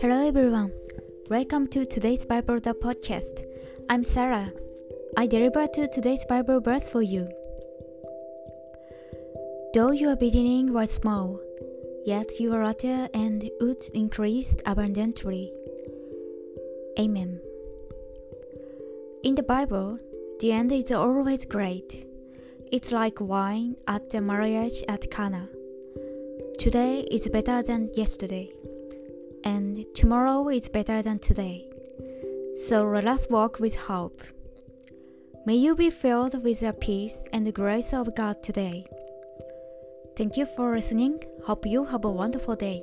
Hello everyone. Welcome to today's Bible the podcast. I'm Sarah. I deliver to today's Bible verse for you. Though your beginning was small, yet you are latter and would increase abundantly. Amen. In the Bible, the end is always great. It's like wine at the marriage at Cana. Today is better than yesterday and tomorrow is better than today. So let us walk with hope. May you be filled with the peace and the grace of God today. Thank you for listening. Hope you have a wonderful day.